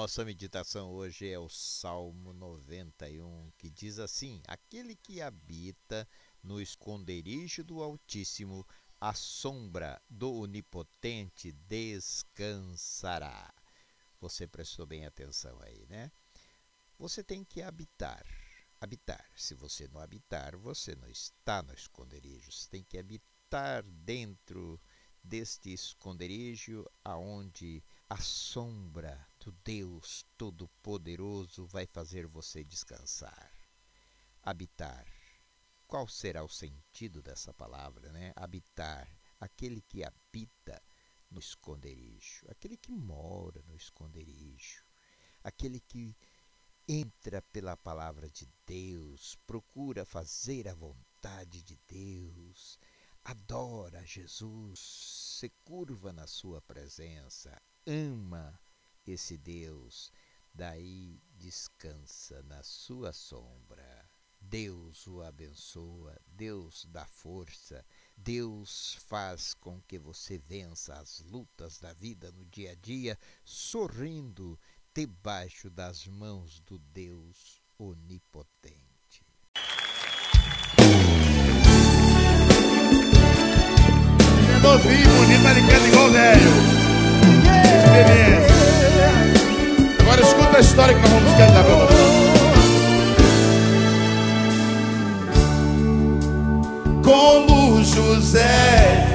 Nossa meditação hoje é o Salmo 91, que diz assim: Aquele que habita no esconderijo do Altíssimo, a sombra do Onipotente descansará. Você prestou bem atenção aí, né? Você tem que habitar. Habitar. Se você não habitar, você não está no esconderijo. Você tem que habitar dentro deste esconderijo aonde a sombra Deus Todo-Poderoso vai fazer você descansar. Habitar. Qual será o sentido dessa palavra, né? Habitar. Aquele que habita no esconderijo, aquele que mora no esconderijo, aquele que entra pela palavra de Deus, procura fazer a vontade de Deus, adora Jesus, se curva na sua presença, ama esse Deus, daí descansa na sua sombra. Deus o abençoa, Deus dá força, Deus faz com que você vença as lutas da vida no dia a dia, sorrindo debaixo das mãos do Deus onipotente. É novinho, bonito, igual velho. Experiência. A história que nós vamos cantar pra você. Como José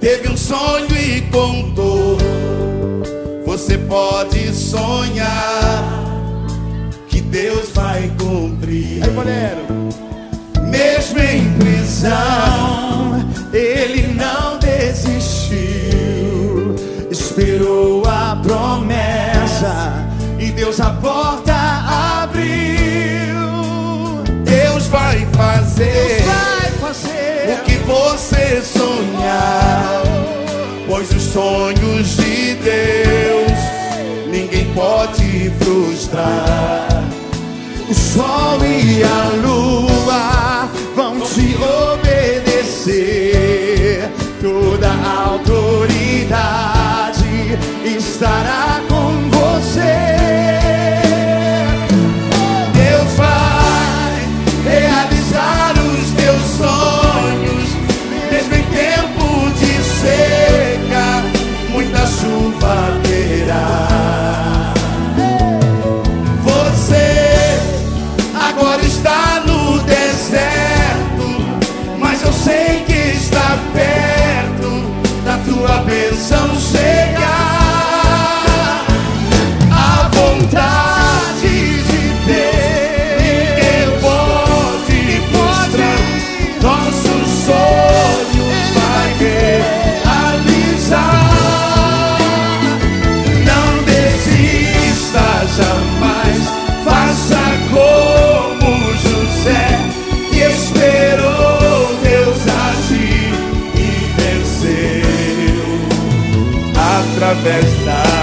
teve um sonho e contou. Você pode sonhar que Deus vai cumprir. Aí, mulher. Mesmo em prisão, Deus a porta abriu. Deus vai fazer, Vai fazer. o que você sonhar, pois os sonhos de Deus ninguém pode frustrar. O sol e a lua vão te obedecer. Toda autoridade estará está perto da tua A festa.